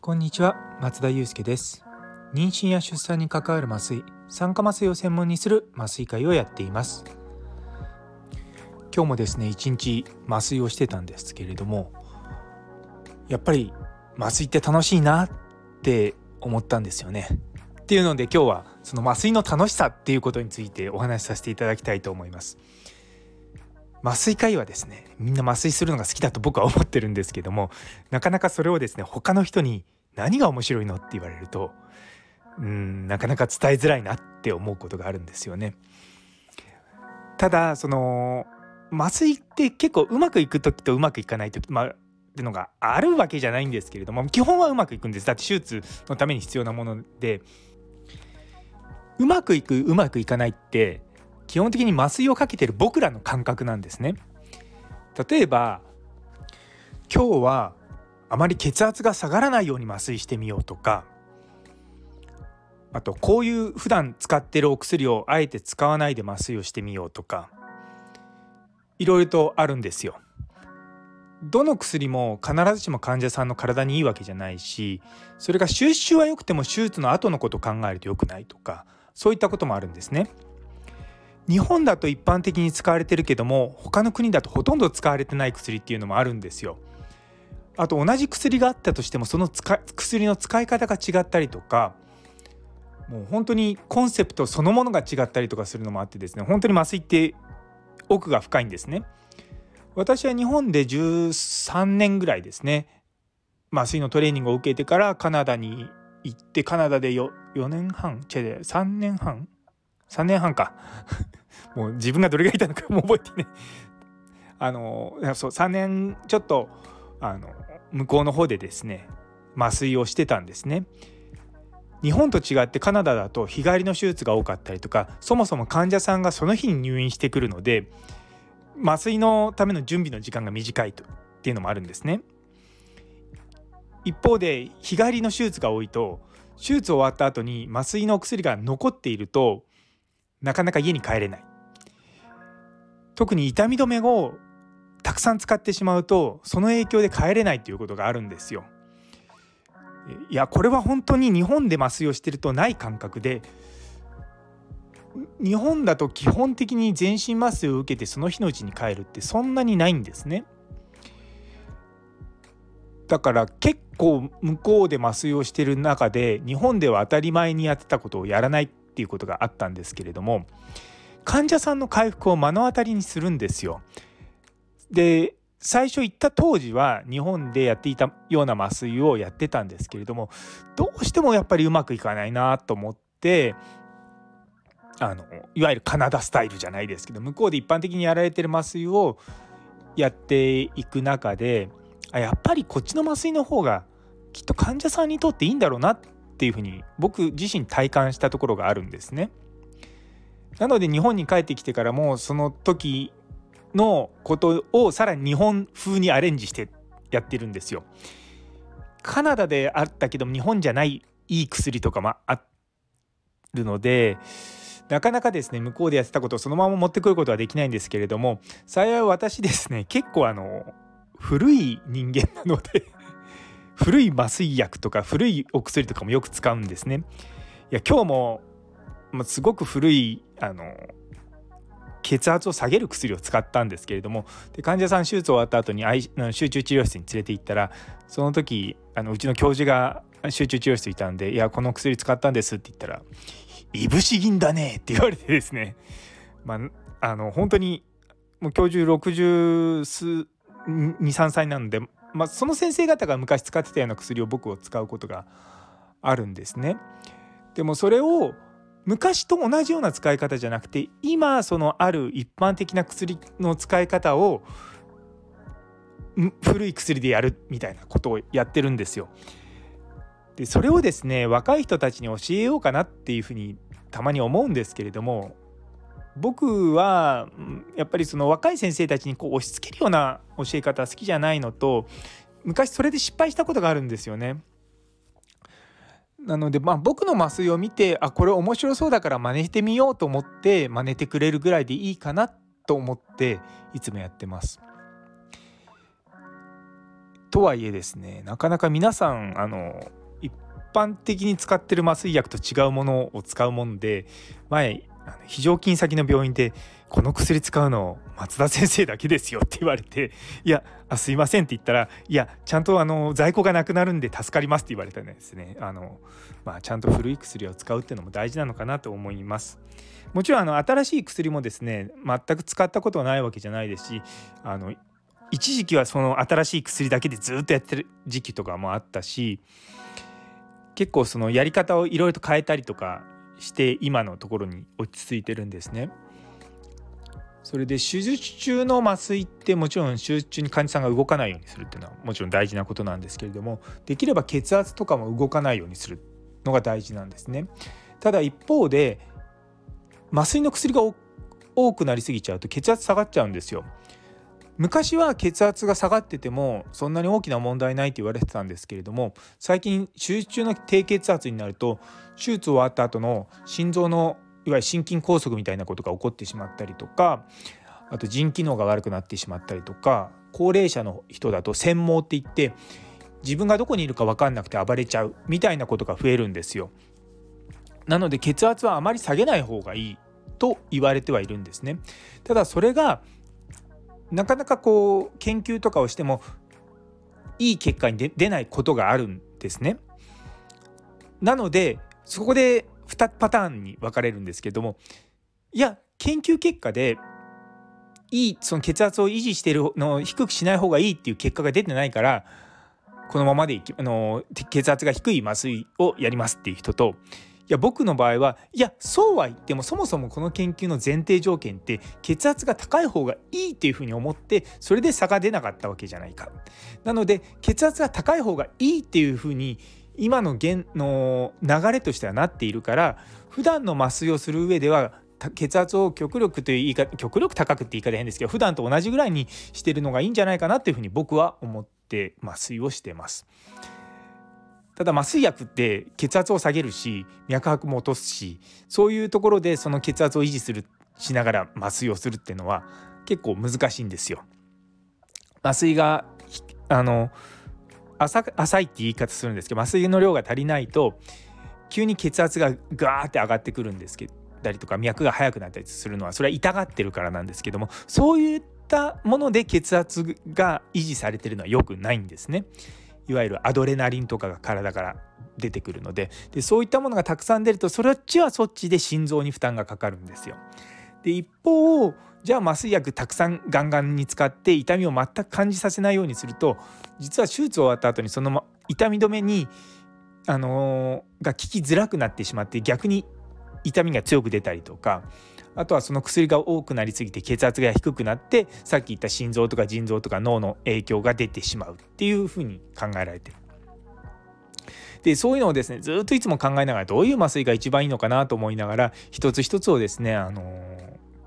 こんにちは松田祐介です。妊娠や出産に関わる麻酔酸化麻酔を専門にする麻酔会をやっています。今日もですね一日麻酔をしてたんですけれどもやっぱり麻酔って楽しいなって思ったんですよね。っていうので今日はその麻酔の楽しさっていうことについてお話しさせていただきたいと思います。麻酔科医はですねみんな麻酔するのが好きだと僕は思ってるんですけどもなかなかそれをですね他の人に何が面白いのって言われるとうんなかなか伝えづらいなって思うことがあるんですよね。ただその麻酔って結構うまくいく時とうまくいかない時、まあ、っていうのがあるわけじゃないんですけれども基本はうまくいくんですだって手術のために必要なものでうまくいくうまくいかないって基本的に麻酔をかけてる僕らの感覚なんですね。例えば今日はあまり血圧が下がらないように麻酔してみようとかあとこういう普段使ってるお薬をあえて使わないで麻酔をしてみようとかいろいろとあるんですよ。どの薬も必ずしも患者さんの体にいいわけじゃないしそれが収集は良くても手術の後のことを考えると良くないとかそういったこともあるんですね。日本だと一般的に使われてるけども他の国だとほとんど使われてない薬っていうのもあるんですよ。あと同じ薬があったとしてもその薬の使い方が違ったりとかもう本当にコンセプトそのものが違ったりとかするのもあってですね本当に麻酔って奥が深いんですね。私は日本で13年ぐらいですね麻酔のトレーニングを受けてからカナダに行ってカナダで 4, 4年半？チェで3年半？3年半かもう自分がどれがいたのかも覚えてね あのそう3年ちょっとあの向こうの方でですね麻酔をしてたんですね。日本と違ってカナダだと日帰りの手術が多かったりとかそもそも患者さんがその日に入院してくるので麻酔のための準備の時間が短いとっていうのもあるんですね。一方で日帰りの手術が多いと手術終わった後に麻酔の薬が残っているとなかなか家に帰れない特に痛み止めをたくさん使ってしまうとその影響で帰れないということがあるんですよ。いやこれは本当に日本で麻酔をしてるとない感覚で日本だと基本的に全身麻酔を受けてその日のうちに帰るってそんなにないんですね。だから結構向こうで麻酔をしてる中で日本では当たり前にやってたことをやらないっていうことがあったんですけれども患者さんの回復を目の当たりにするんですよ。で最初行った当時は日本でやっていたような麻酔をやってたんですけれどもどうしてもやっぱりうまくいかないなと思ってあのいわゆるカナダスタイルじゃないですけど向こうで一般的にやられてる麻酔をやっていく中であやっぱりこっちの麻酔の方がきっと患者さんにとっていいんだろうなっていうふうに僕自身体感したところがあるんですね。なので日本に帰ってきてからもその時のことをさらに日本風にアレンジしてやってるんですよ。カナダであったけど日本じゃないいい薬とかもあるのでなかなかですね向こうでやってたことをそのまま持ってくることはできないんですけれども幸い私ですね結構あの古い人間なので古い麻酔薬とか古いお薬とかもよく使うんですね。いや今日も、すごく古いあの血圧を下げる薬を使ったんですけれどもで患者さん手術終わった後に集中治療室に連れて行ったらその時あのうちの教授が集中治療室いたんで「いやこの薬使ったんです」って言ったらいぶし銀だねって言われてですね、まあ、あの本当にもう教授60数23歳なので、まあ、その先生方が昔使ってたような薬を僕を使うことがあるんですね。でもそれを昔と同じような使い方じゃなくて今そのある一般的な薬の使い方を古い薬でやるみたいなことをやってるんですよ。でそれをですね若い人たちに教えようかなっていうふうにたまに思うんですけれども僕はやっぱりその若い先生たちにこう押し付けるような教え方好きじゃないのと昔それで失敗したことがあるんですよね。なのでまあ僕の麻酔を見てあこれ面白そうだから真似してみようと思って真似てくれるぐらいでいいかなと思っていつもやってます。とはいえですねなかなか皆さんあの一般的に使ってる麻酔薬と違うものを使うもんで前非常勤先の病院でこの薬使うの松田先生だけですよって言われて いやあすいませんって言ったらいやちゃんとあの在庫がなくなるんで助かりますって言われたんですねあの、まあ、ちゃんと古い薬を使うっていうのも大事なのかなと思いますもちろんあの新しい薬もですね全く使ったことはないわけじゃないですしあの一時期はその新しい薬だけでずっとやってる時期とかもあったし結構そのやり方をいろいろと変えたりとかして今のところに落ち着いてるんですね。それで手術中の麻酔ってもちろん手術中に患者さんが動かないようにするっていうのはもちろん大事なことなんですけれどもできれば血圧とかも動かないようにするのが大事なんですね。ただ一方で麻酔の薬が多くなりすぎちゃうと血圧下がっちゃうんですよ。昔は血圧が下がっててもそんなに大きな問題ないって言われてたんですけれども最近手術中の低血圧になると手術終わった後の心臓のいわゆる心筋梗塞みたいなことが起こってしまったりとかあと腎機能が悪くなってしまったりとか高齢者の人だと専門って言って自分がどこにいるか分かんなくて暴れちゃうみたいなことが増えるんですよ。なので血圧はあまり下げない方がいいと言われてはいるんですね。ただそれがなかなかこう研究とかをしてもいい結果に出ないことがあるんですね。なのでそこで2パターンに分かれるんですけどもいや研究結果でいいその血圧を維持しているのを低くしない方がいいっていう結果が出てないからこのままであの血圧が低い麻酔をやりますっていう人といや僕の場合はいやそうは言ってもそもそもこの研究の前提条件って血圧が高い方がいいっていうふうに思ってそれで差が出なかったわけじゃないか。なので血圧が高い方がいいっていうふうに今の現の流れとしてはなっているから普段の麻酔をする上では血圧を極力という言い方極力高くって言い方変ですけど普段と同じぐらいにしてるのがいいんじゃないかなっていうふうに僕は思って麻酔をしてます。ただ麻酔薬って血圧を下げるし脈拍も落とすしそういうところでその血圧を維持するしながら麻酔をするっていうのは結構難しいんですよ。麻酔があの浅浅いって言い方するんですけど麻酔の量が足りないと急に血圧がガーって上がってくるんですけどたりとか脈が速くなったりするのはそれは痛がってるからなんですけどもそういったもので血圧が維持されてるのは良くないんですね。いわゆるアドレナリンとかが体から出てくるのででそういったものがたくさん出るとそっちはそっちで心臓に負担がかかるんですよ。で一方じゃあ麻酔薬たくさんガンガンに使って痛みを全く感じさせないようにすると実は手術終わった後にそのま痛み止めにあのー、が効きづらくなってしまって逆に痛みが強く出たりとかあとはその薬が多くなりすぎて血圧が低くなってさっき言った心臓とか腎臓とか脳の影響が出てしまうっていうふうに考えられてる。でそういうのをですねずっといつも考えながらどういう麻酔が一番いいのかなと思いながら一つ一つをですね、あのー、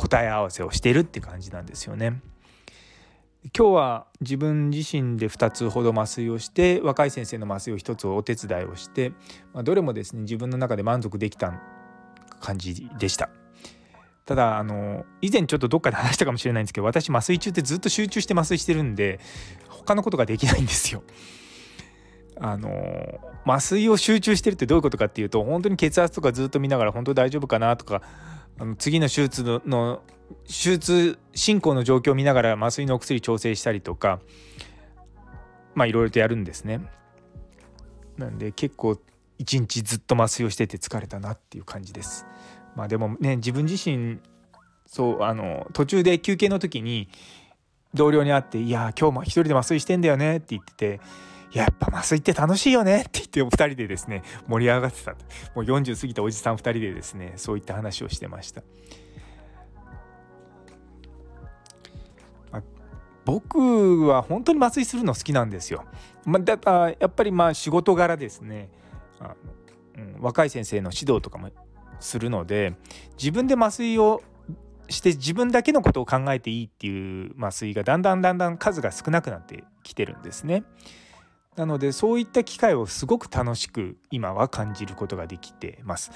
答え合わせをしているって感じなんですよね。今日は自分自身で2つほど麻酔をして若い先生の麻酔を1つお手伝いをして、まあ、どれもですね自分の中で満足できた感じでした。ただあの以前ちょっとどっかで話したかもしれないんですけど私麻酔中ってずっと集中して麻酔してるんで他のことができないんですよ。あの麻酔を集中してるってどういうことかっていうと本当に血圧とかずっと見ながら本当大丈夫かなとかあの次の手術のの手術進行の状況を見ながら麻酔のお薬調整したりとかまあいろいろとやるんですね。なんで結構一日ずっと麻酔をしてて疲れたなっていう感じです。まあでもね自分自身そうあの途中で休憩の時に同僚に会って「いや今日も一人で麻酔してんだよね」って言ってて「やっぱ麻酔って楽しいよね」って言ってお二人でですね盛り上がってたもう40過ぎたおじさん2人でですねそういった話をしてました。僕は本当に麻酔するの好きなんですよ。まあ、だからやっぱりまあ仕事柄ですねあの、うん、若い先生の指導とかもするので自分で麻酔をして自分だけのことを考えていいっていう麻酔がだんだんだんだん数が少なくなってきてるんですね。なのでそういった機会をすごく楽しく今は感じることができてます。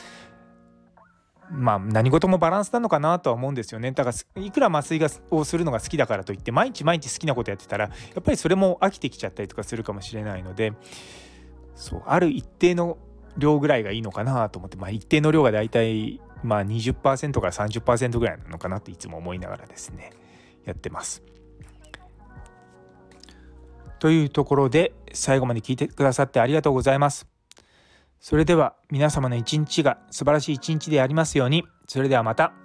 まあ何事もバランスなのかなとは思うんですよねだからいくら麻酔がをするのが好きだからといって毎日毎日好きなことやってたらやっぱりそれも飽きてきちゃったりとかするかもしれないのでそうある一定の量ぐらいがいいのかなと思って、まあ、一定の量が大体まあ20%から30%ぐらいなのかなっていつも思いながらですねやってます。というところで最後まで聞いてくださってありがとうございます。それでは皆様の一日が素晴らしい一日でありますように。それではまた。